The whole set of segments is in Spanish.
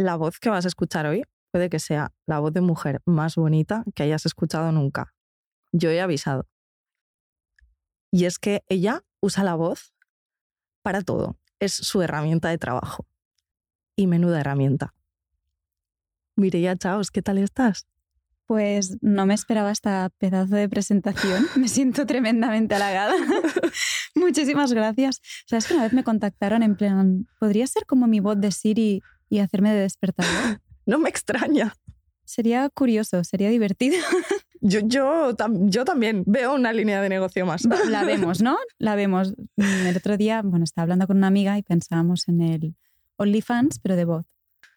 la voz que vas a escuchar hoy puede que sea la voz de mujer más bonita que hayas escuchado nunca. Yo he avisado. Y es que ella usa la voz para todo. Es su herramienta de trabajo. Y menuda herramienta. Mireya Chaos, ¿qué tal estás? Pues no me esperaba esta pedazo de presentación. Me siento tremendamente halagada. Muchísimas gracias. Sabes que una vez me contactaron en plan, ¿podría ser como mi voz de Siri y hacerme de despertador? No me extraña. Sería curioso, sería divertido. Yo, yo, yo también veo una línea de negocio más. La vemos, ¿no? La vemos. El otro día, bueno, estaba hablando con una amiga y pensábamos en el OnlyFans, pero de voz.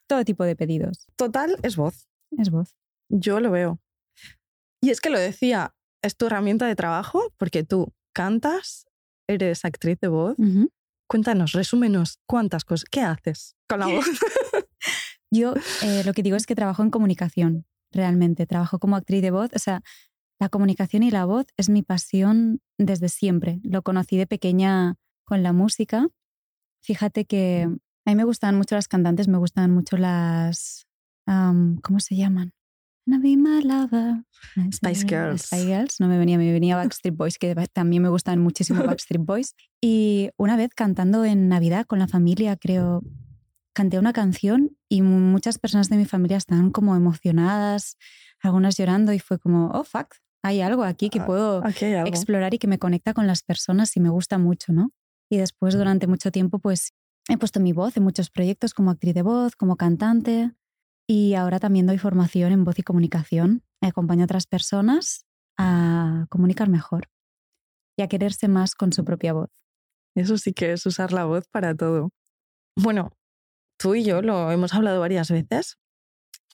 Todo tipo de pedidos. Total, es voz. Es voz. Yo lo veo. Y es que lo decía, es tu herramienta de trabajo porque tú cantas, eres actriz de voz. Cuéntanos, resúmenos, ¿cuántas cosas? ¿Qué haces con la voz? Yo eh, lo que digo es que trabajo en comunicación, realmente. Trabajo como actriz de voz. O sea, la comunicación y la voz es mi pasión desde siempre. Lo conocí de pequeña con la música. Fíjate que a mí me gustaban mucho las cantantes, me gustaban mucho las... ¿Cómo se llaman? Spice Girls. Spice Girls, no me venía, me venía Backstreet Boys, que también me gustan muchísimo Backstreet Boys. Y una vez cantando en Navidad con la familia, creo, canté una canción y muchas personas de mi familia estaban como emocionadas, algunas llorando y fue como, oh, fuck, hay algo aquí que ah, puedo explorar y que me conecta con las personas y me gusta mucho, ¿no? Y después durante mucho tiempo pues he puesto mi voz en muchos proyectos como actriz de voz, como cantante y ahora también doy formación en voz y comunicación. Acompaño a otras personas a comunicar mejor y a quererse más con su propia voz. Eso sí que es usar la voz para todo. Bueno, tú y yo lo hemos hablado varias veces,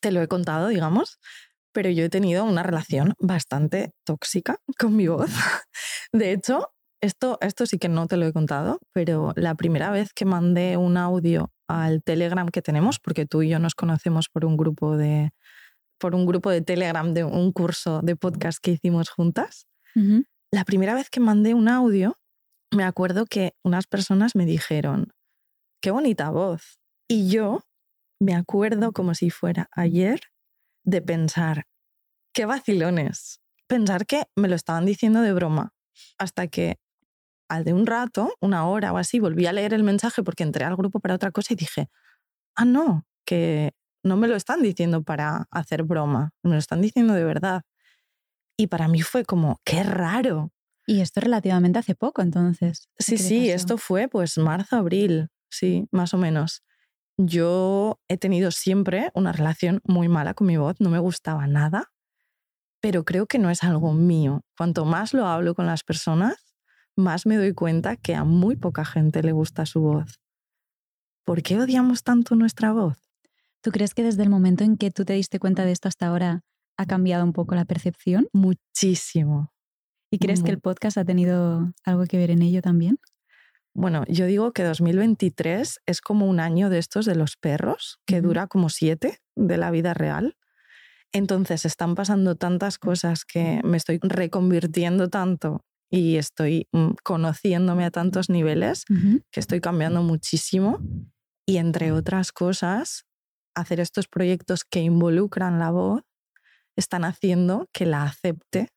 te lo he contado, digamos, pero yo he tenido una relación bastante tóxica con mi voz. De hecho, esto, esto sí que no te lo he contado, pero la primera vez que mandé un audio al Telegram que tenemos, porque tú y yo nos conocemos por un grupo de, por un grupo de Telegram de un curso de podcast que hicimos juntas, la primera vez que mandé un audio, me acuerdo que unas personas me dijeron, qué bonita voz. Y yo me acuerdo como si fuera ayer de pensar, qué vacilones. Pensar que me lo estaban diciendo de broma. Hasta que al de un rato, una hora o así, volví a leer el mensaje porque entré al grupo para otra cosa y dije, ah, no, que no me lo están diciendo para hacer broma, me lo están diciendo de verdad. Y para mí fue como, qué raro. Y esto relativamente hace poco, entonces. Sí, sí, esto fue pues marzo, abril, sí, más o menos. Yo he tenido siempre una relación muy mala con mi voz, no me gustaba nada, pero creo que no es algo mío. Cuanto más lo hablo con las personas, más me doy cuenta que a muy poca gente le gusta su voz. ¿Por qué odiamos tanto nuestra voz? ¿Tú crees que desde el momento en que tú te diste cuenta de esto hasta ahora ha cambiado un poco la percepción? Muchísimo. ¿Y crees que el podcast ha tenido algo que ver en ello también? Bueno, yo digo que 2023 es como un año de estos de los perros, que dura como siete de la vida real. Entonces están pasando tantas cosas que me estoy reconvirtiendo tanto y estoy mm, conociéndome a tantos niveles que estoy cambiando muchísimo. Y entre otras cosas, hacer estos proyectos que involucran la voz están haciendo que la acepte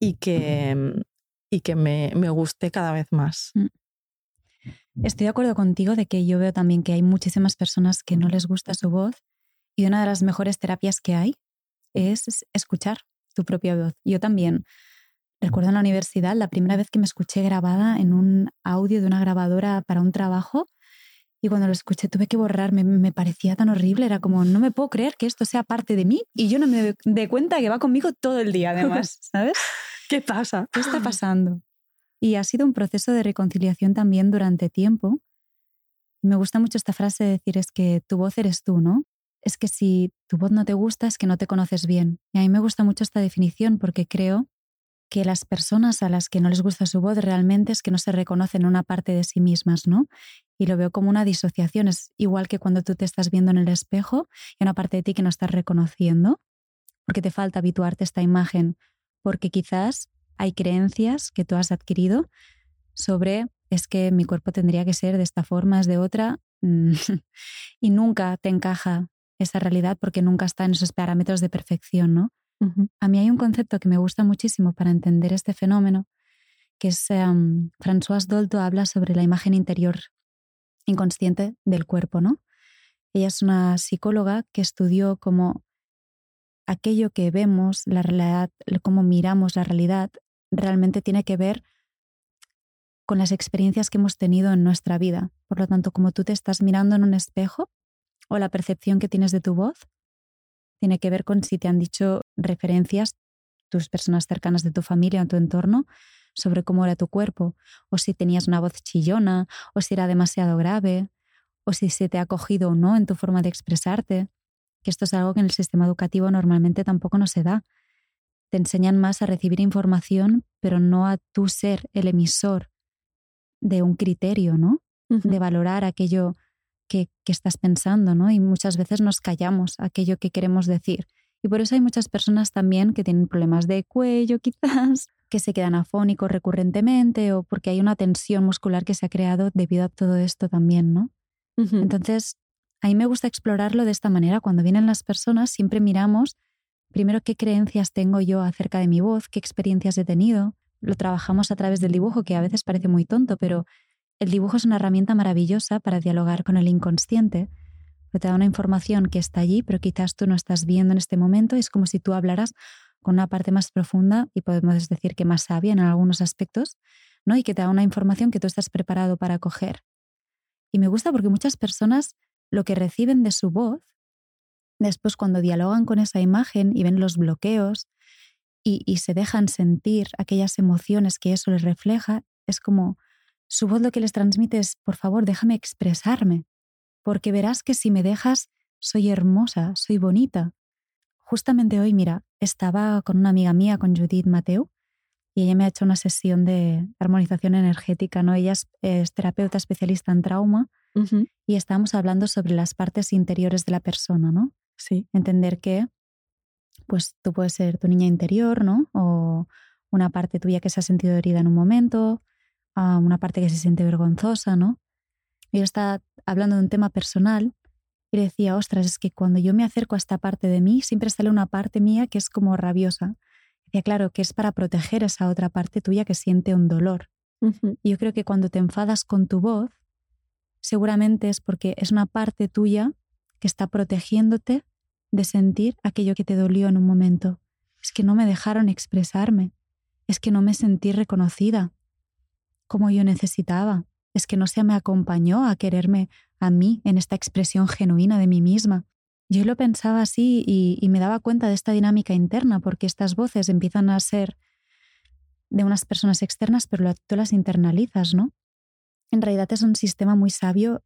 y que, mm, y que me, me guste cada vez más. Mm. Estoy de acuerdo contigo de que yo veo también que hay muchísimas personas que no les gusta su voz y una de las mejores terapias que hay es escuchar tu propia voz. Yo también Recuerdo en la universidad la primera vez que me escuché grabada en un audio de una grabadora para un trabajo y cuando lo escuché tuve que borrarme, me parecía tan horrible, era como, no me puedo creer que esto sea parte de mí y yo no me doy cuenta que va conmigo todo el día además, ¿sabes? ¿Qué pasa? ¿Qué está pasando? Y ha sido un proceso de reconciliación también durante tiempo. me gusta mucho esta frase de decir es que tu voz eres tú, ¿no? Es que si tu voz no te gusta es que no te conoces bien. Y a mí me gusta mucho esta definición porque creo que las personas a las que no les gusta su voz realmente es que no se reconocen una parte de sí mismas, ¿no? Y lo veo como una disociación. Es igual que cuando tú te estás viendo en el espejo y una parte de ti que no estás reconociendo, porque te falta habituarte a esta imagen, porque quizás hay creencias que tú has adquirido sobre es que mi cuerpo tendría que ser de esta forma, es de otra. y nunca te encaja esa realidad porque nunca está en esos parámetros de perfección, ¿no? A mí hay un concepto que me gusta muchísimo para entender este fenómeno, que es um, Françoise Dolto habla sobre la imagen interior inconsciente del cuerpo, ¿no? Ella es una psicóloga que estudió cómo aquello que vemos, la realidad, cómo miramos la realidad, realmente tiene que ver con las experiencias que hemos tenido en nuestra vida. Por lo tanto, como tú te estás mirando en un espejo o la percepción que tienes de tu voz, tiene que ver con si te han dicho referencias tus personas cercanas de tu familia o tu entorno sobre cómo era tu cuerpo, o si tenías una voz chillona, o si era demasiado grave, o si se te ha cogido o no en tu forma de expresarte, que esto es algo que en el sistema educativo normalmente tampoco no se da. Te enseñan más a recibir información, pero no a tú ser el emisor de un criterio, ¿no? De valorar aquello que, que, estás pensando, ¿no? Y muchas veces nos callamos aquello que queremos decir. Y por eso hay muchas personas también que tienen problemas de cuello, quizás, que se quedan afónicos recurrentemente o porque hay una tensión muscular que se ha creado debido a todo esto también, ¿no? Entonces, a mí me gusta explorarlo de esta manera. Cuando vienen las personas, siempre miramos primero qué creencias tengo yo acerca de mi voz, qué experiencias he tenido, lo trabajamos a través del dibujo, que a veces parece muy tonto, pero el dibujo es una herramienta maravillosa para dialogar con el inconsciente, te da una información que está allí, pero quizás tú no estás viendo en este momento. Es como si tú hablaras con una parte más profunda y podemos decir que más sabia en algunos aspectos, ¿no? Y que te da una información que tú estás preparado para coger. Y me gusta porque muchas personas lo que reciben de su voz, después cuando dialogan con esa imagen y ven los bloqueos y, se dejan sentir aquellas emociones que eso les refleja, es como su voz lo que les transmite es, por favor, déjame expresarme, porque verás que si me dejas, soy hermosa, soy bonita. Justamente hoy, mira, estaba con una amiga mía, con Judith Mateu, y ella me ha hecho una sesión de armonización energética, ¿no? Ella es, terapeuta especialista en trauma y estábamos hablando sobre las partes interiores de la persona, ¿no? Sí. Entender que pues tú puedes ser tu niña interior, ¿no? O una parte tuya que se ha sentido herida en un momento, una parte que se siente vergonzosa, ¿no? Y yo estaba hablando de un tema personal y decía, ostras, es que cuando yo me acerco a esta parte de mí, siempre sale una parte mía que es como rabiosa. Decía, claro, que es para proteger esa otra parte tuya que siente un dolor. Y yo creo que cuando te enfadas con tu voz, seguramente es porque es una parte tuya que está protegiéndote de sentir aquello que te dolió en un momento. Es que no me dejaron expresarme. Es que no me sentí reconocida como yo necesitaba. Es que no se me acompañó a quererme a mí en esta expresión genuina de mí misma. Yo lo pensaba así y, y me daba cuenta de esta dinámica interna, porque estas voces empiezan a ser de unas personas externas, pero tú las internalizas, ¿no? En realidad es un sistema muy sabio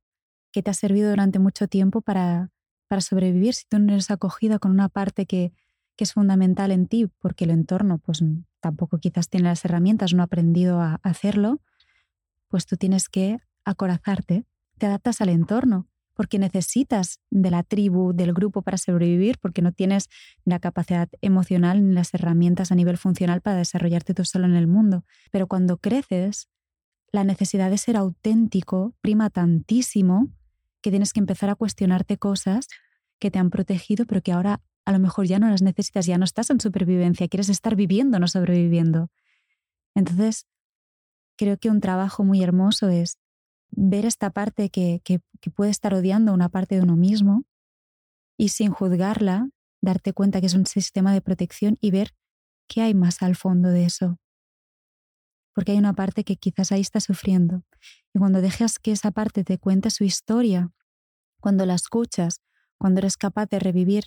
que te ha servido durante mucho tiempo para para sobrevivir si tú no eres acogida con una parte que, es fundamental en ti, porque el entorno pues tampoco quizás tiene las herramientas, no ha aprendido a hacerlo, pues tú tienes que acorazarte, te adaptas al entorno, porque necesitas de la tribu, del grupo para sobrevivir, porque no tienes la capacidad emocional ni las herramientas a nivel funcional para desarrollarte tú solo en el mundo. Pero cuando creces, la necesidad de ser auténtico prima tantísimo que tienes que empezar a cuestionarte cosas que te han protegido, pero que ahora a lo mejor ya no las necesitas, ya no estás en supervivencia, quieres estar viviendo, no sobreviviendo. Entonces, creo que un trabajo muy hermoso es ver esta parte que, que, puede estar odiando una parte de uno mismo y sin juzgarla, darte cuenta que es un sistema de protección y ver qué hay más al fondo de eso. Porque hay una parte que quizás ahí está sufriendo y cuando dejas que esa parte te cuente su historia, cuando la escuchas, cuando eres capaz de revivir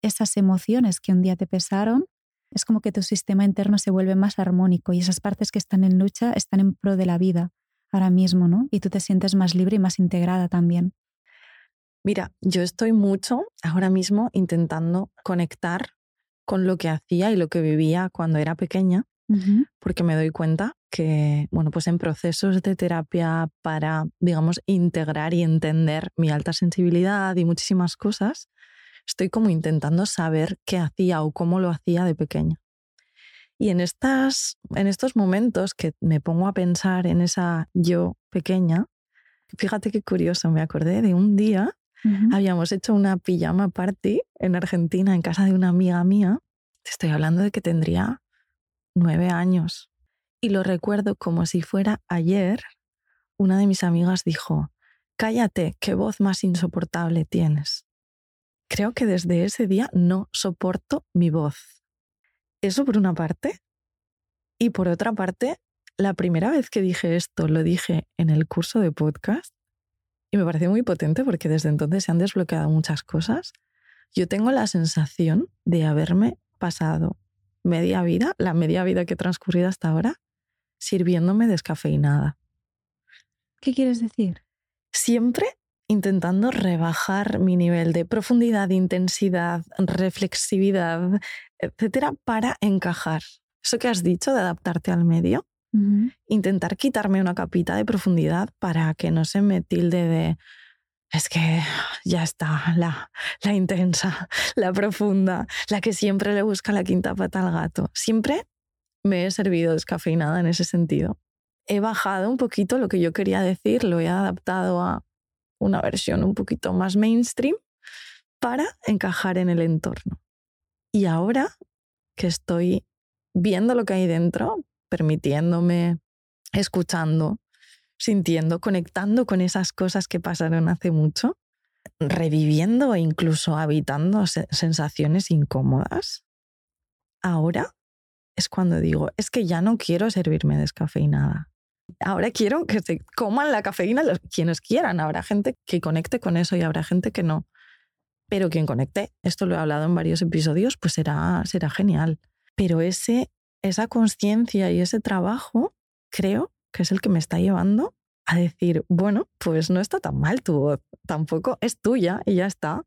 esas emociones que un día te pesaron, es como que tu sistema interno se vuelve más armónico y esas partes que están en lucha están en pro de la vida ahora mismo, ¿no? Y tú te sientes más libre y más integrada también. Mira, yo estoy mucho ahora mismo intentando conectar con lo que hacía y lo que vivía cuando era pequeña porque me doy cuenta que, bueno, pues en procesos de terapia para, digamos, integrar y entender mi alta sensibilidad y muchísimas cosas, estoy como intentando saber qué hacía o cómo lo hacía de pequeña. Y en, estas, en estos momentos que me pongo a pensar en esa yo pequeña, fíjate qué curioso, me acordé de un día, habíamos hecho una pijama party en Argentina en casa de una amiga mía. Te estoy hablando de que tendría nueve años. Y lo recuerdo como si fuera ayer. Una de mis amigas dijo, cállate, qué voz más insoportable tienes. Creo que desde ese día no soporto mi voz. Eso por una parte. Y por otra parte, la primera vez que dije esto lo dije en el curso de podcast y me pareció muy potente porque desde entonces se han desbloqueado muchas cosas. Yo tengo la sensación de haberme pasado media vida, la media vida que he transcurrido hasta ahora, sirviéndome descafeinada. ¿Qué quieres decir? Siempre intentando rebajar mi nivel de profundidad, intensidad, reflexividad, etcétera, para encajar. Eso que has dicho de adaptarte al medio, intentar quitarme una capita de profundidad para que no se me tilde de es que ya está, la, la intensa, la profunda, la que siempre le busca la quinta pata al gato. Siempre me he servido descafeinada en ese sentido. He bajado un poquito lo que yo quería decir, lo he adaptado a una versión un poquito más mainstream para encajar en el entorno. Y ahora que estoy viendo lo que hay dentro, permitiéndome, escuchando, sintiendo, conectando con esas cosas que pasaron hace mucho, reviviendo e incluso habitando sensaciones incómodas, ahora es cuando digo, es que ya no quiero servirme descafeinada. Ahora quiero que se coman la cafeína los, quienes quieran. Habrá gente que conecte con eso y habrá gente que no. Pero quien conecte, esto lo he hablado en varios episodios, pues será, será genial. Pero ese, esa conciencia y ese trabajo, creo que es el que me está llevando a decir, bueno, pues no está tan mal tu voz, tampoco es tuya y ya está.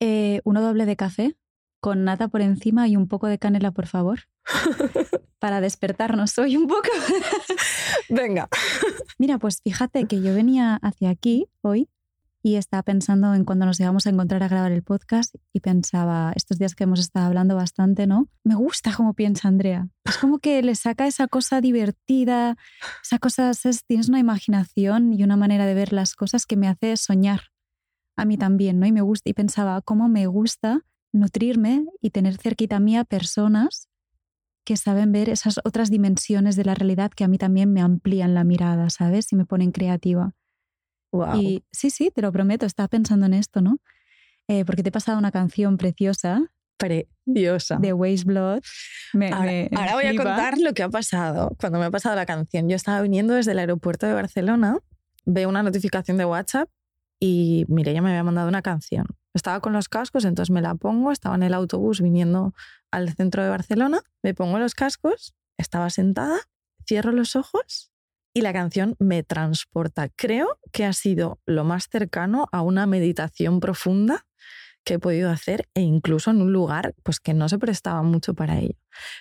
Eh, uno doble de café con nata por encima y un poco de canela, por favor. Para despertarnos hoy un poco. Venga. Mira, pues fíjate que yo venía hacia aquí hoy y estaba pensando en cuando nos íbamos a encontrar a grabar el podcast y pensaba, estos días que hemos estado hablando bastante, ¿no? Me gusta cómo piensa Andrea. Es como que le saca esa cosa divertida, esa cosa, tienes una imaginación y una manera de ver las cosas que me hace soñar. A mí también, ¿no? Y me gusta, y pensaba, cómo me gusta nutrirme y tener cerquita mía personas que saben ver esas otras dimensiones de la realidad que a mí también me amplían la mirada, ¿sabes? Y me ponen creativa. Y sí, sí, te lo prometo, estaba pensando en esto, ¿no? Eh, porque te he pasado una canción preciosa. Preciosa. De Waste Blood. ahora, voy a contar lo que ha pasado cuando me ha pasado la canción. Yo estaba viniendo desde el aeropuerto de Barcelona, veo una notificación de WhatsApp y mire, ya me había mandado una canción. Estaba con los cascos, entonces me la pongo, estaba en el autobús viniendo al centro de Barcelona, me pongo los cascos, estaba sentada, cierro los ojos y la canción me transporta. Creo que ha sido lo más cercano a una meditación profunda que he podido hacer e incluso en un lugar pues que no se prestaba mucho para ello.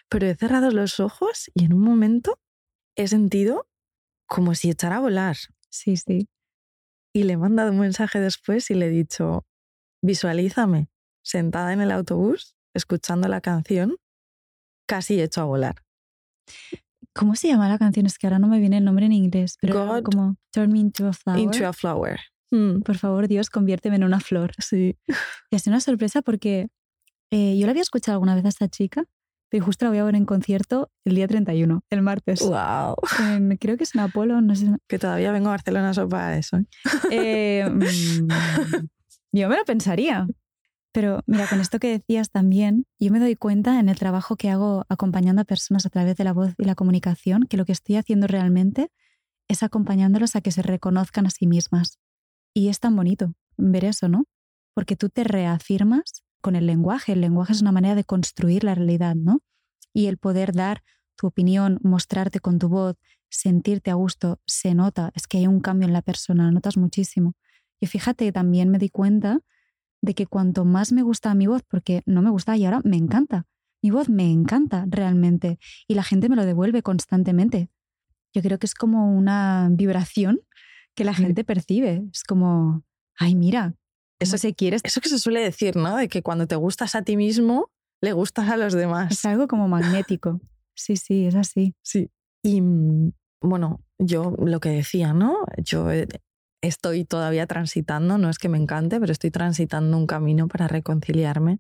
Pero he cerrado los ojos y en un momento he sentido como si echara a volar. Sí, sí. Y le he mandado un mensaje después y le he dicho, visualízame sentada en el autobús, escuchando la canción, casi hecho a volar. ¿Cómo se llama la canción? Es que ahora no me viene el nombre en inglés, pero como Turn Me Into a Flower. Into a Flower. Mm. Por favor, Dios, conviérteme en una flor. Sí. Y es una sorpresa porque eh, yo la había escuchado alguna vez a esta chica, pero justo la voy a ver en concierto el día 31, el martes. ¡Wow! creo que es en Apolo, no sé. Que todavía vengo a Barcelona solo para eso. Eh, mm, yo me lo pensaría. Pero mira, con esto que decías también, yo me doy cuenta en el trabajo que hago acompañando a personas a través de la voz y la comunicación, que lo que estoy haciendo realmente es acompañándolos a que se reconozcan a sí mismas. Y es tan bonito ver eso, ¿no? Porque tú te reafirmas con el lenguaje. El lenguaje es una manera de construir la realidad, ¿no? Y el poder dar tu opinión, mostrarte con tu voz, sentirte a gusto, se nota, es que hay un cambio en la persona, notas muchísimo. Y fíjate, también me di cuenta de que cuanto más me gusta mi voz, porque no me gusta y ahora me encanta, mi voz me encanta realmente y la gente me lo devuelve constantemente. Yo creo que es como una vibración que la gente percibe. Es como, ay, mira, eso se quiere. Eso que se suele decir, ¿no? De que cuando te gustas a ti mismo, le gustas a los demás. Es algo como magnético. Sí, sí, es así. Sí. Y mm, bueno, yo lo que decía, ¿no? Yo he estoy todavía transitando, no es que me encante, pero estoy transitando un camino para reconciliarme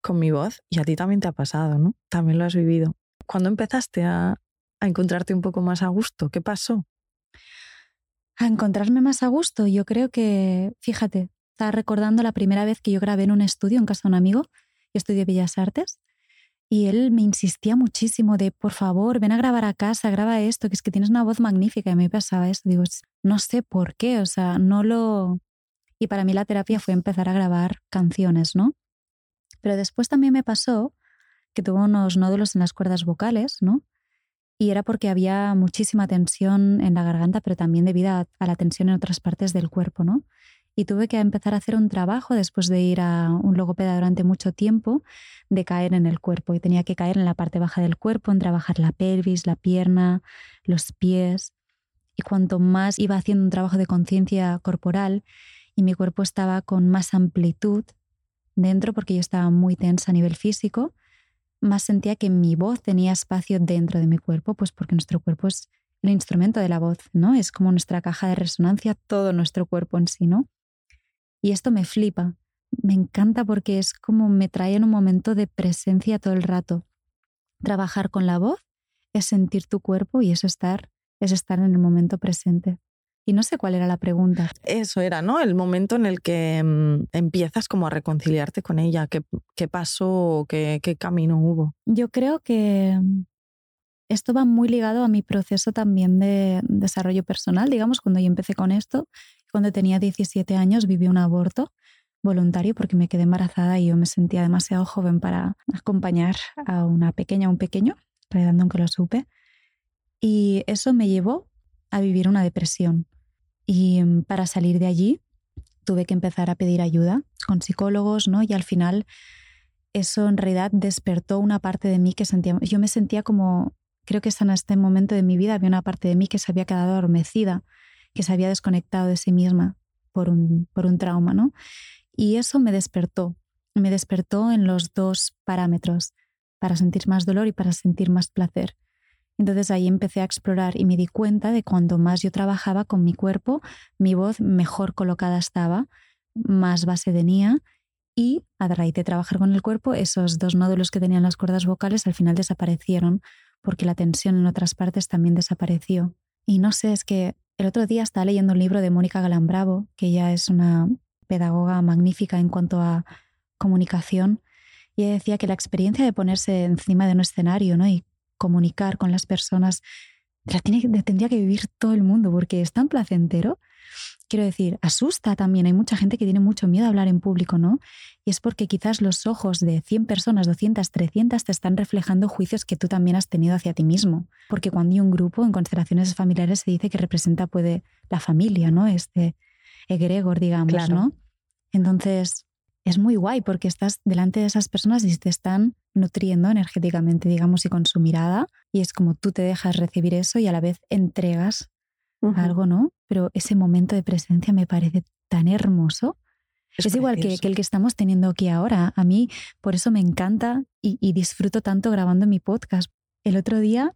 con mi voz y a ti también te ha pasado, ¿no? También lo has vivido. ¿Cuándo empezaste a, encontrarte un poco más a gusto? ¿Qué pasó? A encontrarme más a gusto, yo creo que, fíjate, estaba recordando la primera vez que yo grabé en un estudio en casa de un amigo, yo estudié Bellas Artes, y él me insistía muchísimo de, por favor, ven a grabar a casa, graba esto, que es que tienes una voz magnífica. Y me pasaba eso. Digo, no sé por qué, o sea, no lo... Y para mí la terapia fue empezar a grabar canciones, ¿no? Pero después también me pasó que tuve unos nódulos en las cuerdas vocales, ¿no? Y era porque había muchísima tensión en la garganta, pero también debido a, a la tensión en otras partes del cuerpo, ¿no? Y tuve que empezar a hacer un trabajo después de ir a un logopeda durante mucho tiempo de caer en el cuerpo y tenía que caer en la parte baja del cuerpo, en trabajar la pelvis, la pierna, los pies y cuanto más iba haciendo un trabajo de conciencia corporal y mi cuerpo estaba con más amplitud dentro porque yo estaba muy tensa a nivel físico, más sentía que mi voz tenía espacio dentro de mi cuerpo, pues porque nuestro cuerpo es el instrumento de la voz, ¿no? Es como nuestra caja de resonancia, todo nuestro cuerpo en sí, ¿no? Y esto me flipa, me encanta porque es como me trae en un momento de presencia todo el rato. Trabajar con la voz es sentir tu cuerpo y es estar, es estar en el momento presente. Y no sé cuál era la pregunta. Eso era, ¿no? El momento en el que mm, empiezas como a reconciliarte con ella. ¿Qué, qué pasó? Qué, ¿Qué camino hubo? Yo creo que mm, esto va muy ligado a mi proceso también de desarrollo personal. Digamos, cuando yo empecé con esto, cuando tenía 17 años viví un aborto voluntario porque me quedé embarazada y yo me sentía demasiado joven para acompañar a una pequeña un pequeño, realidad aunque lo supe. Y eso me llevó a vivir una depresión. Y mm, para salir de allí tuve que empezar a pedir ayuda con psicólogos, ¿no? Y al final eso en realidad despertó una parte de mí que sentía, yo me sentía como, creo que en este momento de mi vida había una parte de mí que se había quedado adormecida que se había desconectado de sí misma por un, por un trauma, ¿no? Y eso me despertó, me despertó en los dos parámetros, para sentir más dolor y para sentir más placer. Entonces ahí empecé a explorar y me di cuenta de cuando más yo trabajaba con mi cuerpo, mi voz mejor colocada estaba, más base tenía y a raíz de trabajar con el cuerpo, esos dos nódulos que tenían las cuerdas vocales al final desaparecieron porque la tensión en otras partes también desapareció. Y no sé, es que el otro día estaba leyendo un libro de Mónica Galán Bravo, que ella es una pedagoga magnífica en cuanto a comunicación, y ella decía que la experiencia de ponerse encima de un escenario ¿no? y comunicar con las personas la tiene, tendría que vivir todo el mundo porque es tan placentero quiero decir, asusta también. Hay mucha gente que tiene mucho miedo a hablar en público, ¿no? Y es porque quizás los ojos de 100 personas, 200, 300 te están reflejando juicios que tú también has tenido hacia ti mismo. Porque cuando hay un grupo, en consideraciones familiares se dice que representa puede la familia, ¿no? Este egregor, digamos, ¿no? Entonces, es muy guay porque estás delante de esas personas y te están nutriendo energéticamente, digamos, y con su mirada. Y es como tú te dejas recibir eso y a la vez entregas algo, ¿no? Pero ese momento de presencia me parece tan hermoso. Es, igual que, el que estamos teniendo aquí ahora. A mí por eso me encanta y, disfruto tanto grabando mi podcast. El otro día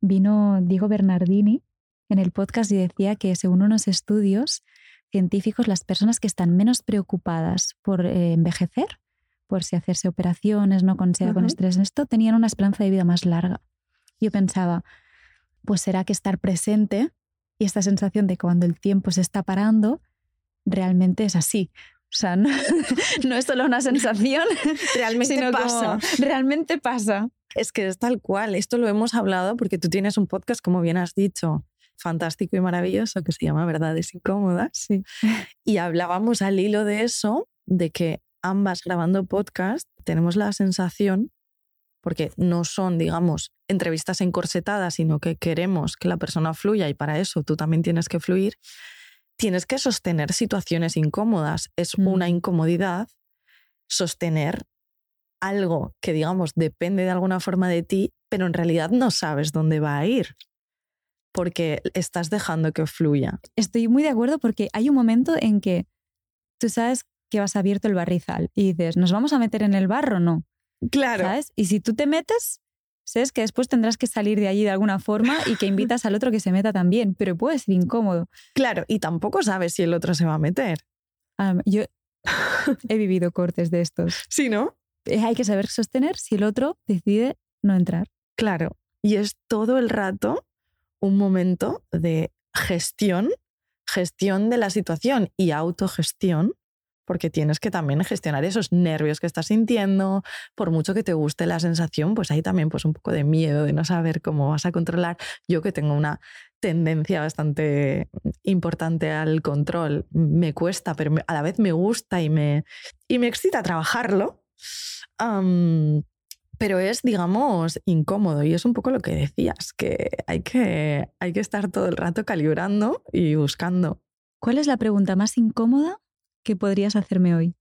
vino Diego Bernardini en el podcast y decía que según unos estudios científicos, las personas que están menos preocupadas por eh, envejecer, por si hacerse operaciones, no con, con estrés esto, tenían una esperanza de vida más larga. Yo pensaba, pues será que estar presente y esta sensación de cuando el tiempo se está parando, realmente es así. O sea, no, es solo una sensación, realmente pasa. realmente pasa. Es que es tal cual. Esto lo hemos hablado porque tú tienes un podcast, como bien has dicho, fantástico y maravilloso que se llama Verdades Incómodas. Sí. Y hablábamos al hilo de eso, de que ambas grabando podcast tenemos la sensación porque no son, digamos, entrevistas encorsetadas, sino que queremos que la persona fluya y para eso tú también tienes que fluir, tienes que sostener situaciones incómodas. Es una mm. incomodidad sostener algo que, digamos, depende de alguna forma de ti, pero en realidad no sabes dónde va a ir porque estás dejando que fluya. Estoy muy de acuerdo porque hay un momento en que tú sabes que vas abierto el barrizal y dices, ¿nos vamos a meter en el barro o no? Claro. ¿Sabes? Y si tú te metes, sabes que después tendrás que salir de allí de alguna forma y que invitas al otro que se meta también, pero puede ser incómodo. Claro, y tampoco sabes si el otro se va a meter. Ah, yo he vivido cortes de estos. Sí, ¿no? Eh, Hay que saber sostener si el otro decide no entrar. Claro. Y es todo el rato un momento de gestión, gestión de la situación y autogestión, porque tienes que también gestionar esos nervios que estás sintiendo, por mucho que te guste la sensación, pues hay también pues un poco de miedo de no saber cómo vas a controlar. Yo que tengo una tendencia bastante importante al control, me cuesta, pero a la vez me gusta y me, y me excita trabajarlo. Pero es, digamos, incómodo y es un poco lo que decías, que hay que, hay que estar todo el rato calibrando y buscando. ¿Cuál es la pregunta más incómoda que podrías hacerme hoy?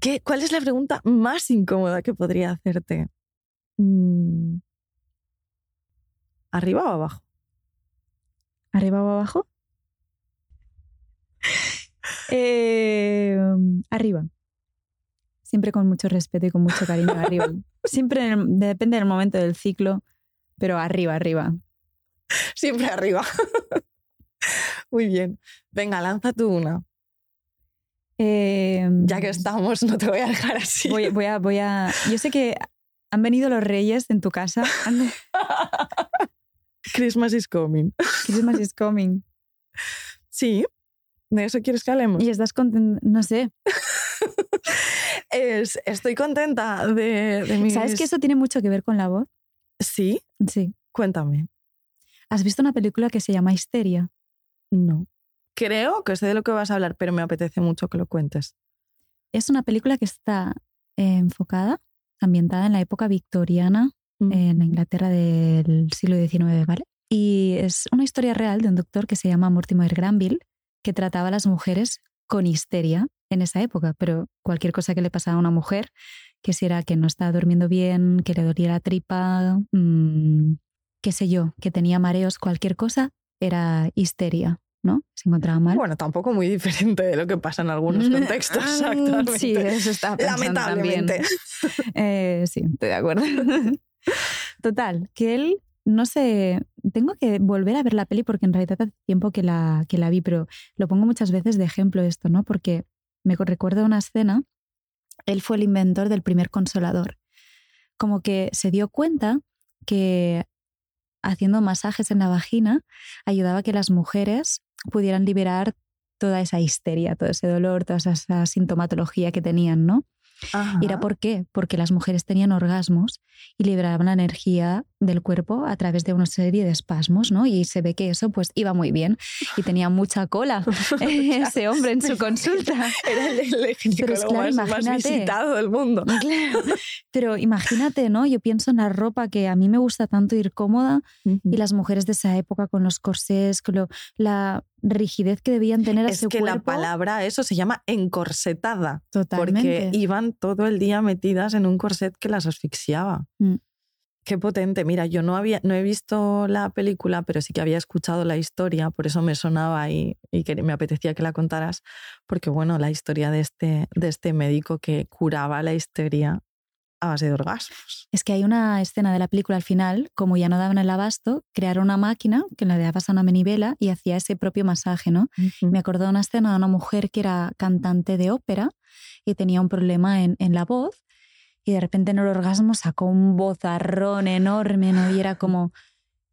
¿Qué, ¿Cuál es la pregunta más incómoda que podría hacerte? Mm. ¿Arriba o abajo? ¿Arriba o abajo? Eh, arriba. Siempre con mucho respeto y con mucho cariño, arriba. Siempre el- depende del momento del ciclo, pero arriba, arriba. Siempre arriba. Muy bien. Venga, lanza tú una. Eh, Ya que estamos, no te voy a dejar así. Voy, voy a, voy a. Yo sé que han venido los reyes en tu casa. Han- Christmas is coming. Christmas is coming. Sí, de eso quieres que hablemos. Y estás contenta, no sé. Es- estoy contenta de, de mis... ¿Sabes que eso tiene mucho que ver con la voz? Sí, Sí. cuéntame. ¿Has visto una película que se llama Histeria? No. Creo que sé de lo que vas a hablar, pero me apetece mucho que lo cuentes. Es una película que está eh, enfocada, ambientada en la época victoriana, en la Inglaterra del siglo XIX, ¿vale? Y es una historia real de un doctor que se llama Mortimer Granville, que trataba a las mujeres con histeria en esa época, pero cualquier cosa que le pasaba a una mujer, que si era que no estaba durmiendo bien, que le dolía la tripa, mm, qué sé yo, que tenía mareos, cualquier cosa, era histeria, ¿no? Se encontraba mal. Bueno, tampoco muy diferente de lo que pasa en algunos contextos Ah, actualmente. Sí, eso estaba pensando también. Lamentablemente. Eh, sí, estoy de acuerdo. Total, que él, no sé, tengo que volver a ver la peli porque en realidad hace tiempo que la, que la vi, pero lo pongo muchas veces de ejemplo esto, ¿no? Porque me recuerdo una escena, él fue el inventor del primer consolador. Como que se dio cuenta que haciendo masajes en la vagina ayudaba a que las mujeres pudieran liberar toda esa histeria, todo ese dolor, toda esa, esa sintomatología que tenían, ¿no? Ajá. ¿Y era por qué? Porque las mujeres tenían orgasmos y liberaban la energía del cuerpo a través de una serie de espasmos, ¿no? Y se ve que eso pues iba muy bien y tenía mucha cola ese hombre en su consulta. Era el, el claro, más, visitado del mundo. Claro. Pero imagínate, ¿no? Yo pienso en la ropa que a mí me gusta tanto ir cómoda y las mujeres de esa época con los corsés, con lo- la rigidez que debían tener a es su que la palabra eso se llama encorsetada, Totalmente. porque iban todo el día metidas en un corset que las asfixiaba. Mm. Qué potente. Mira, yo no, había, no he visto la película, pero sí que había escuchado la historia, por eso me sonaba y, y que me apetecía que la contaras, porque bueno, la historia de este, de este médico que curaba la histeria a base de orgasmos. Es que hay una escena de la película al final, como ya no daban el abasto, crearon una máquina que le dabas a una manivela y hacía ese propio masaje, ¿no? Me acordé de una escena de una mujer que era cantante de ópera y tenía un problema en, en la voz y de repente en el orgasmo sacó un vozarrón enorme, ¿no? Y era como,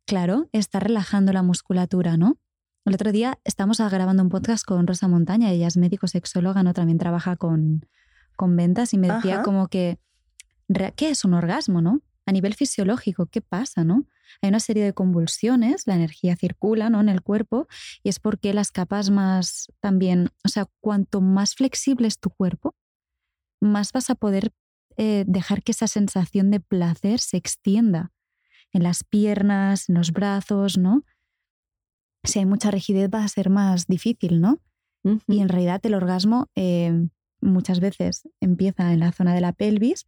claro, está relajando la musculatura, ¿no? El otro día estamos grabando un podcast con Rosa Montaña, ella es médico sexóloga, ¿no? También trabaja con, con ventas y me decía Ajá. como que, ¿qué es un orgasmo, no? A nivel fisiológico, ¿qué pasa, no? Hay una serie de convulsiones, la energía circula, ¿no? En el cuerpo y es porque las capas más también, o sea, cuanto más flexible es tu cuerpo, más vas a poder eh, dejar que esa sensación de placer se extienda en las piernas, en los brazos, ¿no? Si hay mucha rigidez va a ser más difícil, ¿no? Y en realidad el orgasmo eh, muchas veces empieza en la zona de la pelvis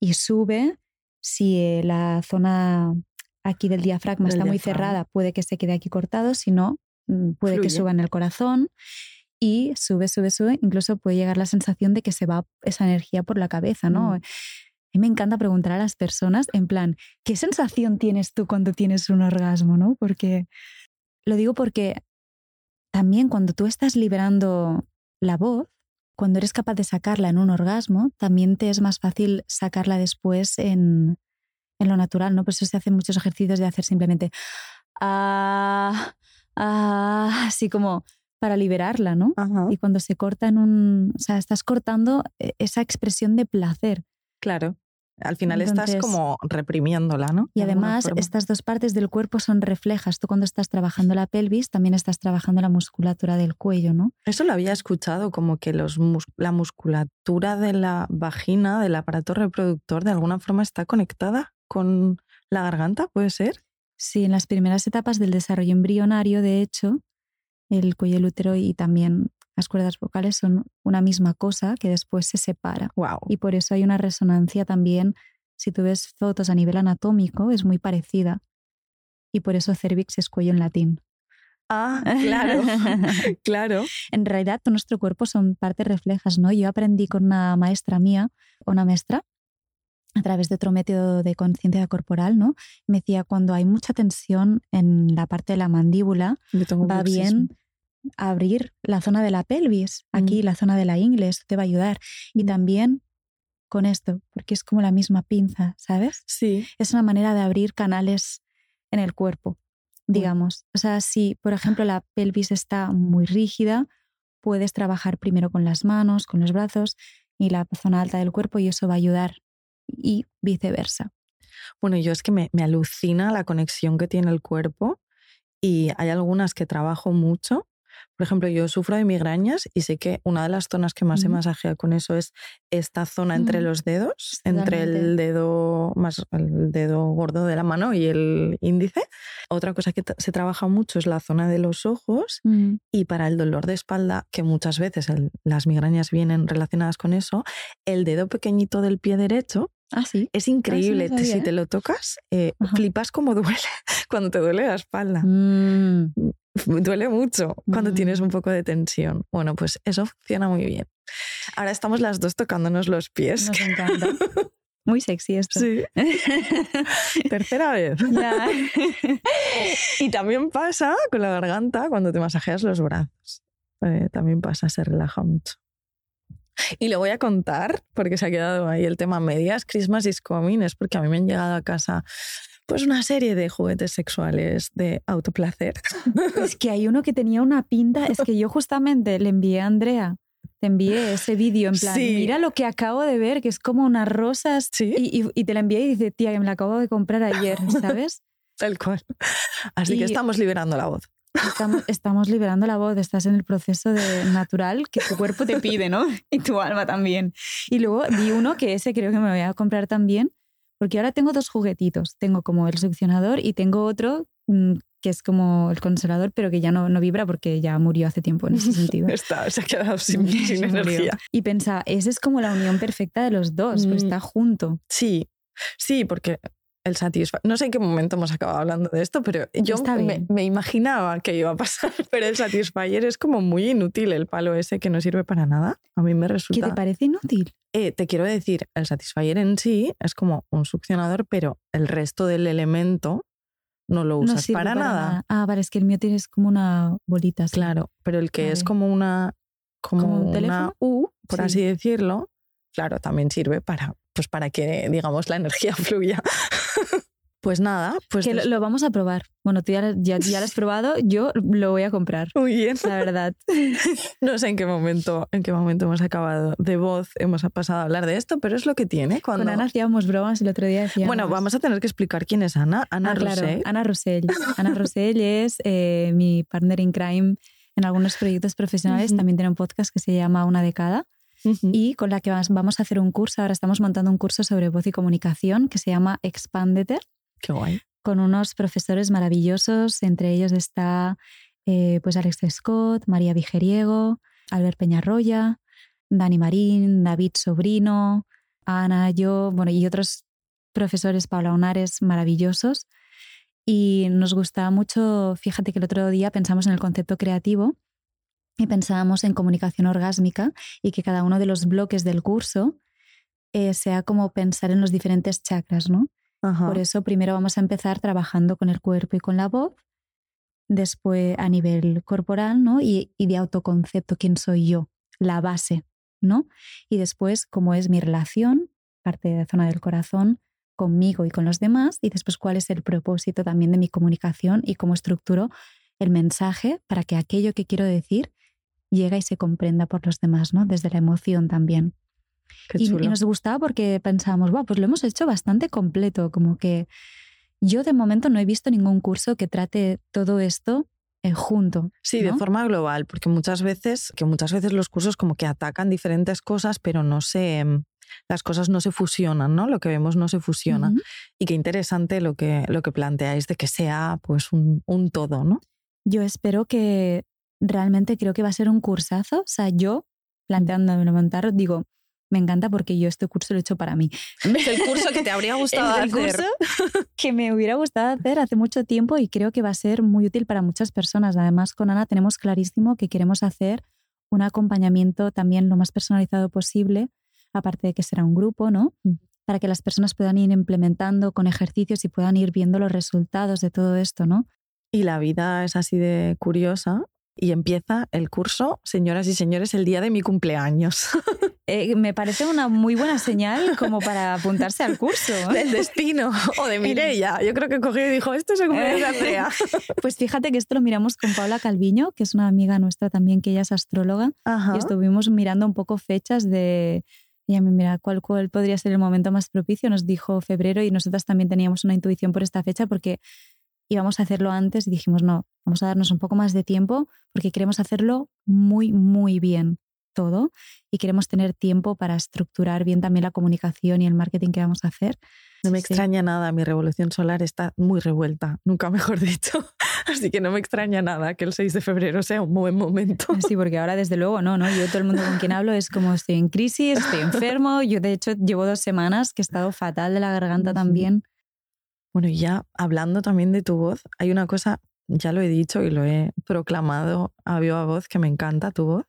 y sube si eh, la zona aquí del diafragma Del está muy cerrada, puede que se quede aquí cortado, si no, mm, puede que suba en el corazón y sube, sube, sube, incluso puede llegar la sensación de que se va esa energía por la cabeza, ¿no? Mm. A mí me encanta preguntar a las personas en plan, ¿qué sensación tienes tú cuando tienes un orgasmo? ¿no? Porque lo digo porque también cuando tú estás liberando la voz, cuando eres capaz de sacarla en un orgasmo, también te es más fácil sacarla después en, en lo natural, ¿no? Por eso se hacen muchos ejercicios de hacer simplemente ah, ah, así como para liberarla, ¿no? Y cuando se corta en un, o sea, estás cortando eh, esa expresión de placer. Claro. Al final estás como reprimiéndola, ¿no? Y además estas dos partes del cuerpo son reflejas. Tú cuando estás trabajando la pelvis también estás trabajando la musculatura del cuello, ¿no? Eso lo había escuchado, como que los la musculatura de la vagina, del aparato reproductor, de alguna forma está conectada con la garganta, ¿puede ser? Sí, en las primeras etapas del desarrollo embrionario, de hecho, el cuello del útero y también las cuerdas vocales son una misma cosa que después se separa. Wow. Y por eso hay una resonancia también, si tú ves fotos a nivel anatómico, es muy parecida. Y por eso cervix es cuello en latín. Ah, claro, claro. En realidad, todo nuestro cuerpo son partes reflejas, ¿no? Yo aprendí con una maestra mía, una maestra, a través de otro método de conciencia corporal, ¿no? Me decía, cuando hay mucha tensión en la parte de la mandíbula, va bien abrir la zona de la pelvis, aquí mm. la zona de la ingle, esto te va a ayudar. Y también con esto, porque es como la misma pinza, ¿sabes? Sí. Es una manera de abrir canales en el cuerpo, digamos. O sea, si, por ejemplo, la pelvis está muy rígida, puedes trabajar primero con las manos, con los brazos y la zona alta del cuerpo y eso va a ayudar y viceversa. Bueno, yo es que me, me alucina la conexión que tiene el cuerpo y hay algunas que trabajo mucho por ejemplo, yo sufro de migrañas y sé que una de las zonas que más se masajea con eso es esta zona entre los dedos, entre el dedo más el dedo gordo de la mano y el índice. Otra cosa que se trabaja mucho es la zona de los ojos mm. y para el dolor de espalda, que muchas veces las migrañas vienen relacionadas con eso, el dedo pequeñito del pie derecho Ah, sí. Es increíble. si te lo tocas, eh, flipas como duele cuando te duele la espalda. Mm. duele mucho cuando tienes un poco de tensión. Bueno, pues eso funciona muy bien. Ahora estamos las dos tocándonos los pies. Nos encanta. Muy sexy esto. Sí. Tercera vez. y también pasa con la garganta cuando te masajeas los brazos. Eh, también pasa, se relaja mucho. Y le voy a contar, porque se ha quedado ahí el tema medias, Christmas is coming, es porque a mí me han llegado a casa pues una serie de juguetes sexuales de autoplacer. Es que hay uno que tenía una pinta, es que yo justamente le envié a Andrea, te envié ese vídeo en plan, mira lo que acabo de ver, que es como unas rosas, y, y, te la envié y dice, tía, que me la acabo de comprar ayer, ¿sabes? Tal cual. Así que estamos liberando la voz. Estamos, estamos, liberando la voz, estás en el proceso de natural que tu cuerpo te pide, ¿no? Y tu alma también. Y luego vi uno que ese creo que me voy a comprar también, porque ahora tengo dos juguetitos. Tengo como el succionador y tengo otro mm, que es como el consolador, pero que ya no, no vibra porque ya murió hace tiempo en ese sentido. está, se ha quedado sin, energía. Y pensa, esa es como la unión perfecta de los dos, pues está junto. Sí, sí, porque el. No sé en qué momento hemos acabado hablando de esto, pero yo me, imaginaba que iba a pasar. Pero el Satisfyer es como muy inútil, el palo ese que no sirve para nada. A mí me resulta. ¿Qué te parece inútil? Eh, te quiero decir, el Satisfyer en sí es como un succionador, pero el resto del elemento no lo usas para, nada. Ah, vale, es que el mío tiene como una bolita. Claro, pero el que es como una. como, una U, por así decirlo, claro, también sirve para, pues para que, digamos, la energía fluya. Pues nada, pues... Que lo, vamos a probar. Bueno, tú ya, ya, lo has probado, yo lo voy a comprar. Muy bien. La verdad. No sé en qué momento, en qué momento hemos acabado de voz, hemos pasado a hablar de esto, pero es lo que tiene. Cuando... Con Ana hacíamos bromas el otro día. Decíamos... Bueno, vamos a tener que explicar quién es Ana. Ana ah, Claro, Ana Rosell. Ana Rosell es eh, mi partner in crime en algunos proyectos profesionales. También tiene un podcast que se llama Una década y con la que vamos a hacer un curso. Ahora estamos montando un curso sobre voz y comunicación que se llama Expandeter. Con unos profesores maravillosos. Entre ellos está eh, pues Alex Scott, María Vigeriego, Albert Peñarroya, Dani Marín, David Sobrino, Ana, yo, bueno, y otros profesores, Paula Onares, maravillosos. Y nos gusta mucho, fíjate que el otro día pensamos en el concepto creativo y pensábamos en comunicación orgásmica y que cada uno de los bloques del curso eh, sea como pensar en los diferentes chakras, ¿no? Por eso primero vamos a empezar trabajando con el cuerpo y con la voz, después a nivel corporal, ¿no? Y, y de autoconcepto, quién soy yo, la base, ¿no? Y después cómo es mi relación, parte de la zona del corazón, conmigo y con los demás, y después cuál es el propósito también de mi comunicación y cómo estructuro el mensaje para que aquello que quiero decir llegue y se comprenda por los demás, ¿no? Desde la emoción también. Y, nos gustaba porque pensábamos, wow, pues lo hemos hecho bastante completo, como que yo de momento no he visto ningún curso que trate todo esto eh, junto. Sí, de forma global, porque muchas veces, que muchas veces los cursos como que atacan diferentes cosas, pero no se, las cosas no se fusionan, ¿no? Lo que vemos no se fusiona. Y qué interesante lo que, lo que planteáis de que sea pues un, un todo, ¿no? Yo espero que realmente creo que va a ser un cursazo. O sea, yo planteándome montar, digo, me encanta porque yo este curso lo he hecho para mí. Es el curso que te habría gustado el hacer. Curso que me hubiera gustado hacer hace mucho tiempo y creo que va a ser muy útil para muchas personas. Además, con Ana tenemos clarísimo que queremos hacer un acompañamiento también lo más personalizado posible, aparte de que será un grupo, ¿no? Mm. Para que las personas puedan ir implementando con ejercicios y puedan ir viendo los resultados de todo esto, ¿no? Y la vida es así de curiosa y empieza el curso, señoras y señores, el día de mi cumpleaños. Eh, me parece una muy buena señal como para apuntarse al curso. Del destino o de Mireia. Yo creo que cogió y dijo, esto es el cumpleaños de Andrea. Pues fíjate que esto lo miramos con Paula Calviño, que es una amiga nuestra también, que ella es astróloga. Y estuvimos mirando un poco fechas de... Ella me mira, ¿cuál, ¿cuál podría ser el momento más propicio? Nos dijo febrero y nosotras también teníamos una intuición por esta fecha porque íbamos a hacerlo antes y dijimos, no, vamos a darnos un poco más de tiempo porque queremos hacerlo muy, muy bien todo y queremos tener tiempo para estructurar bien también la comunicación y el marketing que vamos a hacer. No me extraña nada, mi revolución solar está muy revuelta, nunca mejor dicho. Así que no me extraña nada que el 6 de febrero sea un buen momento. Sí, porque ahora desde luego no, ¿no? Yo todo el mundo con quien hablo es como estoy en crisis, estoy enfermo. Yo de hecho llevo dos semanas que he estado fatal de la garganta también. Bueno, y ya hablando también de tu voz, hay una cosa, ya lo he dicho y lo he proclamado a viva voz, que me encanta tu voz.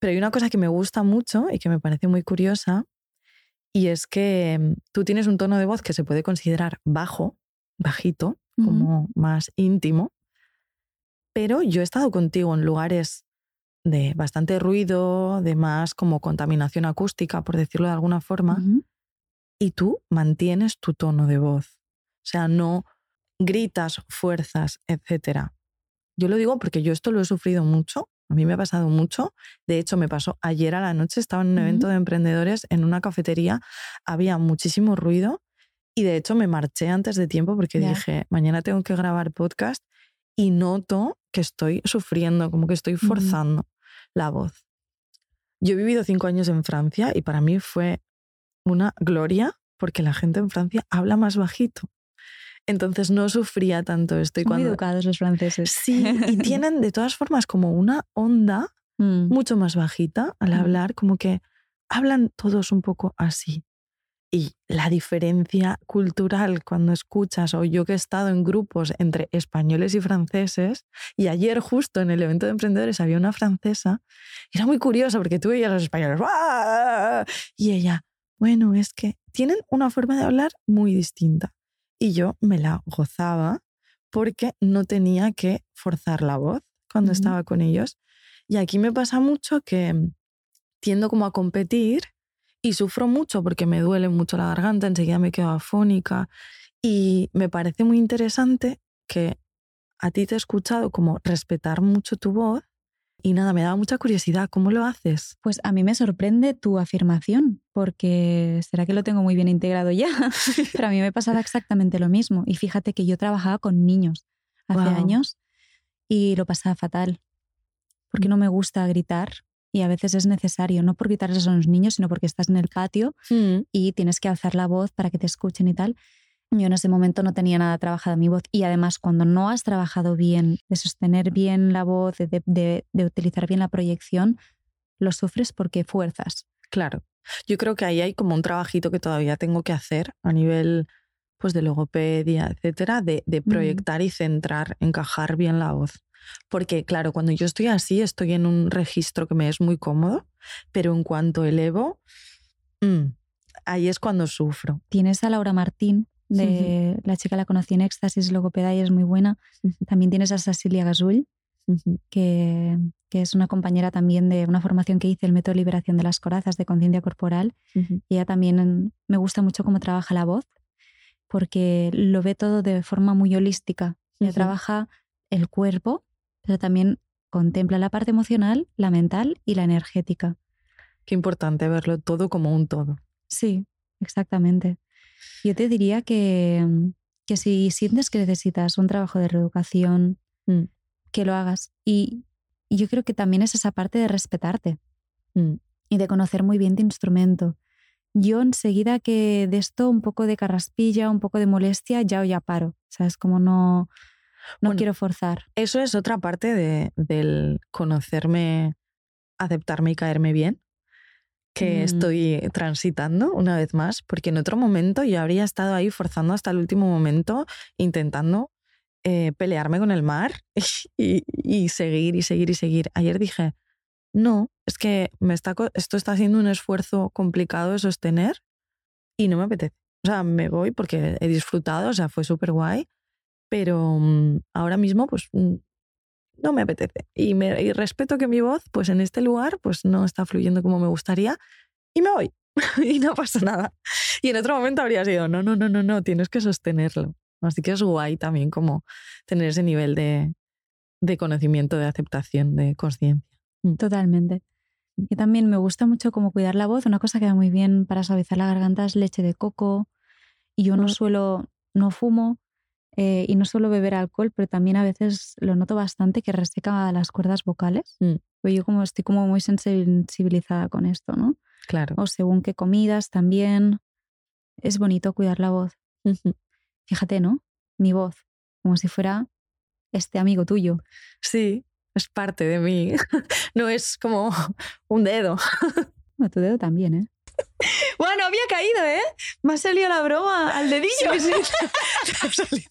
Pero hay una cosa que me gusta mucho y que me parece muy curiosa, y es que mm, tú tienes un tono de voz que se puede considerar bajo, bajito, como más íntimo, pero yo he estado contigo en lugares de bastante ruido, de más como contaminación acústica, por decirlo de alguna forma, y tú mantienes tu tono de voz. O sea, no gritas, fuerzas, etc. Yo lo digo porque yo esto lo he sufrido mucho, a mí me ha pasado mucho. De hecho, me pasó ayer a la noche, estaba en un evento de emprendedores en una cafetería, había muchísimo ruido y de hecho me marché antes de tiempo porque dije, mañana tengo que grabar podcast y noto que estoy sufriendo, como que estoy forzando la voz. Yo he vivido cinco años en Francia y para mí fue una gloria porque la gente en Francia habla más bajito. Entonces no sufría tanto esto. Y Muy educados los franceses. Sí, y tienen de todas formas como una onda mm. mucho más bajita al mm. hablar, como que hablan todos un poco así. Y la diferencia cultural cuando escuchas, o yo que he estado en grupos entre españoles y franceses, y ayer justo en el evento de emprendedores había una francesa, era muy curioso porque tú veías a los españoles, y ella, bueno, es que tienen una forma de hablar muy distinta y yo me la gozaba porque no tenía que forzar la voz cuando estaba con ellos. Y aquí me pasa mucho que tiendo como a competir y sufro mucho porque me duele mucho la garganta, enseguida me quedo afónica y me parece muy interesante que a ti te he escuchado como respetar mucho tu voz y nada, me daba mucha curiosidad, ¿cómo lo haces? Pues a mí me sorprende tu afirmación, porque será que lo tengo muy bien integrado ya, pero a mí me pasaba exactamente lo mismo. Y fíjate que yo trabajaba con niños hace años y lo pasaba fatal, porque no me gusta gritar y a veces es necesario, no por gritarles a los niños, sino porque estás en el patio mm. y tienes que alzar la voz para que te escuchen y tal. Yo en ese momento no tenía nada trabajado mi voz y además cuando no has trabajado bien, de sostener bien la voz, de, utilizar bien la proyección, lo sufres porque fuerzas. Claro. Yo creo que ahí hay como un trabajito que todavía tengo que hacer a nivel pues de logopedia, etcétera, de, proyectar y centrar, encajar bien la voz. Porque, claro, cuando yo estoy así, estoy en un registro que me es muy cómodo, pero en cuanto elevo, mm, ahí es cuando sufro. Tienes a Laura Martín, de la chica la conocí en Éxtasis, logopeda y es muy buena. También tienes a Cecilia Gasull, que, que, es una compañera también de una formación que hice, el método de liberación de las corazas de conciencia corporal. Y ella también me gusta mucho cómo trabaja la voz, porque lo ve todo de forma muy holística. Ella trabaja el cuerpo, pero también contempla la parte emocional, la mental y la energética. Qué importante verlo todo como un todo. Sí, exactamente. Yo te diría que, que si sientes que necesitas un trabajo de reeducación, mm. que lo hagas. Y, yo creo que también es esa parte de respetarte mm. y de conocer muy bien tu instrumento. Yo enseguida que de esto un poco de carraspilla, un poco de molestia, ya o ya paro. ¿Sabes? Como no, no quiero forzar. Eso es otra parte de, del conocerme, aceptarme y caerme bien que mm. estoy transitando una vez más, porque en otro momento yo habría estado ahí forzando hasta el último momento, intentando eh, pelearme con el mar y, seguir y seguir y seguir. Ayer dije, no, es que me está, esto está siendo un esfuerzo complicado de sostener y no me apetece. O sea, me voy porque he disfrutado, o sea, fue súper guay, pero mm, ahora mismo pues mm, no me apetece. Y, me, respeto que mi voz, pues en este lugar, pues no está fluyendo como me gustaría y me voy. y no pasa nada. Y en otro momento habría sido, no, no, no, no, no, tienes que sostenerlo. Así que es guay también como tener ese nivel de, de conocimiento, de aceptación, de conciencia. Mm. Totalmente. Y también me gusta mucho como cuidar la voz. Una cosa que va muy bien para suavizar la garganta es leche de coco. Y yo no mm. suelo, no fumo, eh, y no solo beber alcohol, pero también a veces lo noto bastante que reseca las cuerdas vocales. Mm. Pues yo como estoy como muy sensibilizada con esto, ¿no? Claro. O según qué comidas también. Es bonito cuidar la voz. Fíjate, ¿no? Mi voz, como si fuera este amigo tuyo. Sí, es parte de mí. no es como un dedo. No, tu dedo también, ¿eh? Bueno, había caído, ¿eh? Me ha salido la broma al dedillo. Sí, sí.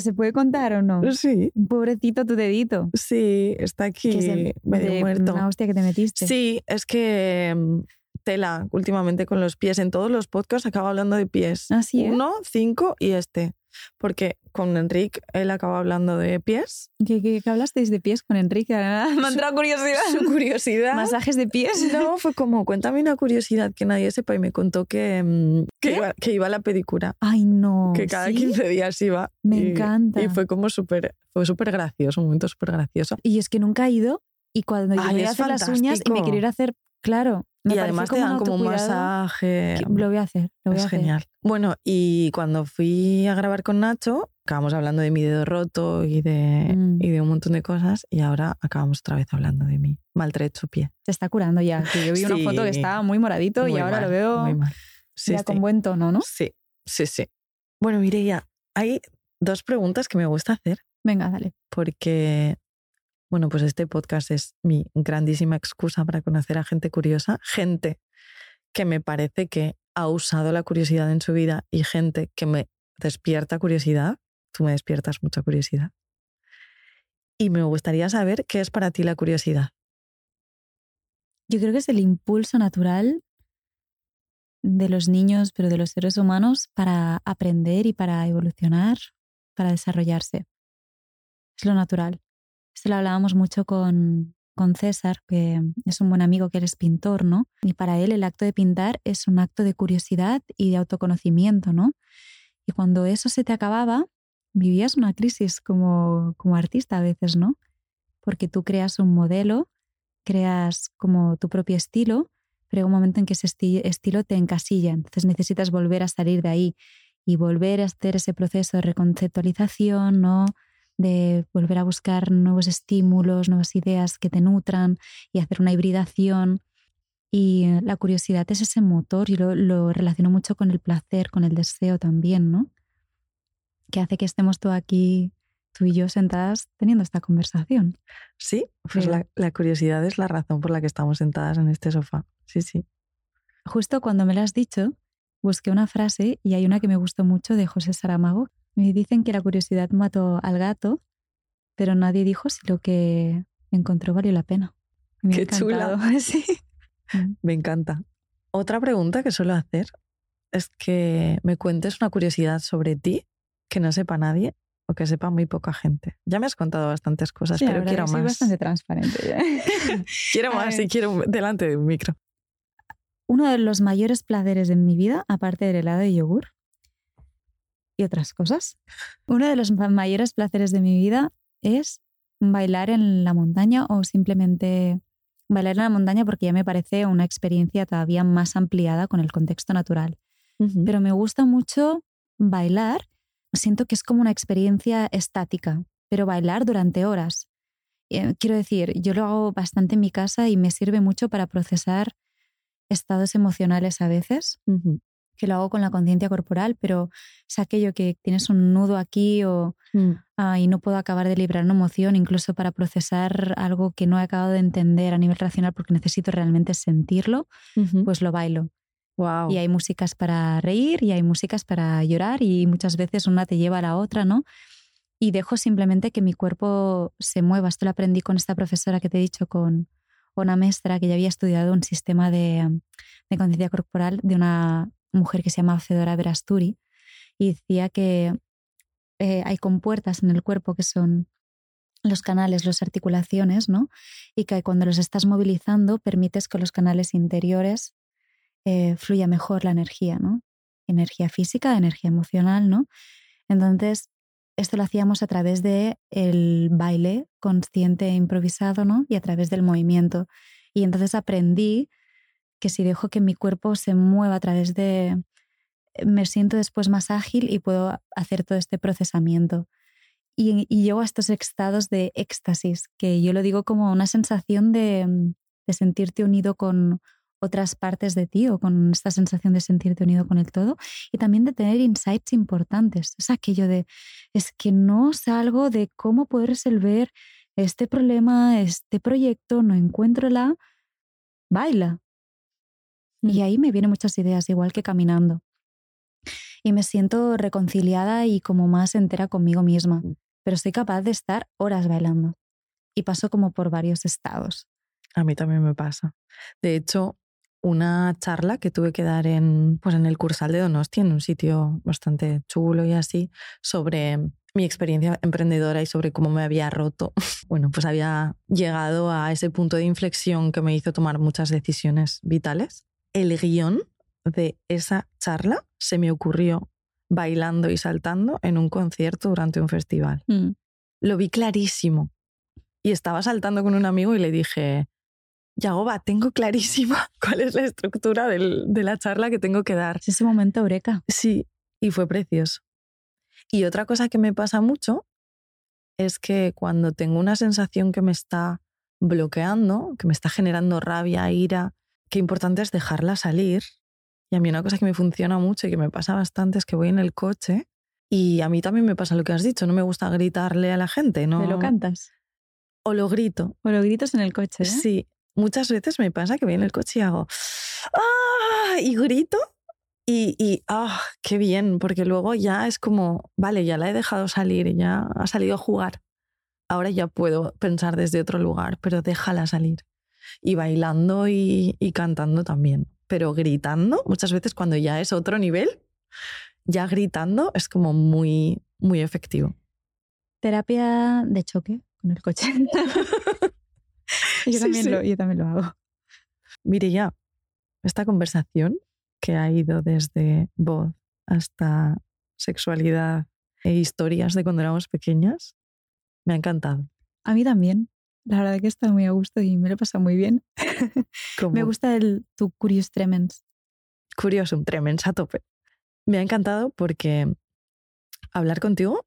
¿Se puede contar o no? Sí. Pobrecito tu dedito. Sí, está aquí medio muerto. Una hostia que te metiste. Sí, es que mm, tela últimamente con los pies. En todos los podcasts acaba hablando de pies. Así ¿Ah, Uno, cinco y este porque con Enrique él acaba hablando de pies. ¿Qué, qué, hablasteis de pies con Enrique? Me ha entrado curiosidad. Su curiosidad. ¿Masajes de pies? No, fue como, cuéntame una curiosidad que nadie sepa y me contó que, mm, que, iba, que iba, a la pedicura. Ay, no. Que cada 15 días iba. Me encanta. Y fue como súper, fue súper gracioso, un momento súper gracioso. Y es que nunca he ido y cuando yo voy a hacer las uñas y me quiero ir a hacer, claro, y además te dan como un masaje. Lo voy a hacer. Lo voy es a hacer. genial. Bueno, y cuando fui a grabar con Nacho, acabamos hablando de mi dedo roto y de, mm. y de un montón de cosas, y ahora acabamos otra vez hablando de mi maltrecho pie. Se está curando ya. yo vi una foto que estaba muy moradito y ahora lo veo muy mal. ya con buen tono, ¿no? Sí, sí, sí. Bueno, Mireia, hay dos preguntas que me gusta hacer. Venga, dale. Porque bueno, pues este podcast es mi grandísima excusa para conocer a gente curiosa, gente que me parece que ha usado la curiosidad en su vida y gente que me despierta curiosidad. Tú me despiertas mucha curiosidad. Y me gustaría saber qué es para ti la curiosidad. Yo creo que es el impulso natural de los niños, pero de los seres humanos, para aprender y para evolucionar, para desarrollarse. Es lo natural. Esto lo hablábamos mucho con, con César, que es un buen amigo que eres pintor, ¿no? Y para él el acto de pintar es un acto de curiosidad y de autoconocimiento, ¿no? Y cuando eso se te acababa, vivías una crisis como, como artista a veces, ¿no? Porque tú creas un modelo, creas como tu propio estilo, pero hay un momento en que ese estilo te encasilla, entonces necesitas volver a salir de ahí y volver a hacer ese proceso de reconceptualización, ¿no? De volver a buscar nuevos estímulos, nuevas ideas que te nutran y hacer una hibridación. Y eh, la curiosidad es ese motor, y lo, relaciono mucho con el placer, con el deseo también, ¿no? Que hace que estemos tú aquí, tú y yo sentadas teniendo esta conversación. Sí, pues la, la, curiosidad es la razón por la que estamos sentadas en este sofá. Sí, sí. Justo cuando me lo has dicho, busqué una frase y hay una que me gustó mucho de José Saramago, me dicen que la curiosidad mató al gato, pero nadie dijo si lo que encontró valió la pena. Qué chula. sí. Me encanta. Otra pregunta que suelo hacer es que me cuentes una curiosidad sobre ti que no sepa nadie o que sepa muy poca gente. Ya me has contado bastantes cosas, Sí, pero quiero que soy más. bastante transparente. Quiero A más ver. y quiero delante de un micro. Uno de los mayores placeres de mi vida, aparte del helado de yogur y otras cosas, uno de los ma- mayores placeres de mi vida es bailar en la montaña o simplemente bailar en la montaña porque ya me parece una experiencia todavía más ampliada con el contexto natural. Pero me gusta mucho bailar. Siento que es como una experiencia estática, pero bailar durante horas. Eh, Quiero decir, yo lo hago bastante en mi casa y me sirve mucho para procesar estados emocionales a veces. Que lo hago con la conciencia corporal, pero es aquello que tienes un nudo aquí o Mm. ah, y no puedo acabar de liberar una emoción, incluso para procesar algo que no he acabado de entender a nivel racional porque necesito realmente sentirlo, pues lo bailo. Wow. Y hay músicas para reír y hay músicas para llorar y muchas veces una te lleva a la otra, ¿no? Y dejo simplemente que mi cuerpo se mueva. Esto lo aprendí con esta profesora que te he dicho, con una maestra que ya había estudiado un sistema de, de conciencia corporal de una mujer que se llama Fedora Verasturi y decía que eh, hay compuertas en el cuerpo que son los canales, las articulaciones, ¿no? Y que cuando los estás movilizando permites que los canales interiores eh, fluya mejor la energía, ¿no? Energía física, energía emocional, ¿no? Entonces, esto lo hacíamos a través de el baile consciente e improvisado, ¿no? Y a través del movimiento. Y entonces aprendí que si dejo que mi cuerpo se mueva a través de... me siento después más ágil y puedo hacer todo este procesamiento. Y, y llego a estos estados de éxtasis, que yo lo digo como una sensación de, de sentirte unido con otras partes de ti o con esta sensación de sentirte unido con el todo y también de tener insights importantes. Es aquello de, es que no salgo de cómo poder resolver este problema, este proyecto, no encuentro la, baila. Y ahí me vienen muchas ideas, igual que caminando. Y me siento reconciliada y como más entera conmigo misma. Pero soy capaz de estar horas bailando. Y paso como por varios estados. A mí también me pasa. De hecho, una charla que tuve que dar en, pues en el Cursal de Donosti, en un sitio bastante chulo y así, sobre mi experiencia emprendedora y sobre cómo me había roto. Bueno, pues había llegado a ese punto de inflexión que me hizo tomar muchas decisiones vitales. El guion de esa charla se me ocurrió bailando y saltando en un concierto durante un festival. Mm. Lo vi clarísimo. Y estaba saltando con un amigo y le dije, Yagoba, tengo clarísima cuál es la estructura del- de la charla que tengo que dar. Es ese momento eureka. Sí, y fue precioso. Y otra cosa que me pasa mucho es que cuando tengo una sensación que me está bloqueando, que me está generando rabia, ira, qué importante es dejarla salir. Y a mí una cosa que me funciona mucho y que me pasa bastante es que voy en el coche y a mí también me pasa lo que has dicho, no me gusta gritarle a la gente, ¿no? ¿Me lo cantas? O lo grito. O lo gritos en el coche. ¿eh? Sí, muchas veces me pasa que voy en el coche y hago ¡Ah! y grito y, y ¡ah! ¡Qué bien! Porque luego ya es como, vale, ya la he dejado salir, ya ha salido a jugar. Ahora ya puedo pensar desde otro lugar, pero déjala salir. Y bailando y, y cantando también. Pero gritando, muchas veces cuando ya es otro nivel, ya gritando es como muy, muy efectivo. Terapia de choque con el coche. yo, Sí, también sí. Lo, yo también lo hago. Mire ya, esta conversación que ha ido desde voz hasta sexualidad e historias de cuando éramos pequeñas, me ha encantado. A mí también. La verdad que está muy a gusto y me lo he pasado muy bien. Me gusta el tu Curious Tremens. curioso, un tremens a tope. Me ha encantado porque hablar contigo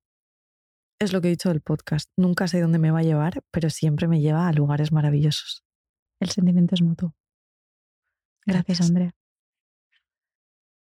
es lo que he dicho del podcast. Nunca sé dónde me va a llevar, pero siempre me lleva a lugares maravillosos. El sentimiento es mutuo. Gracias, Gracias. Andrea.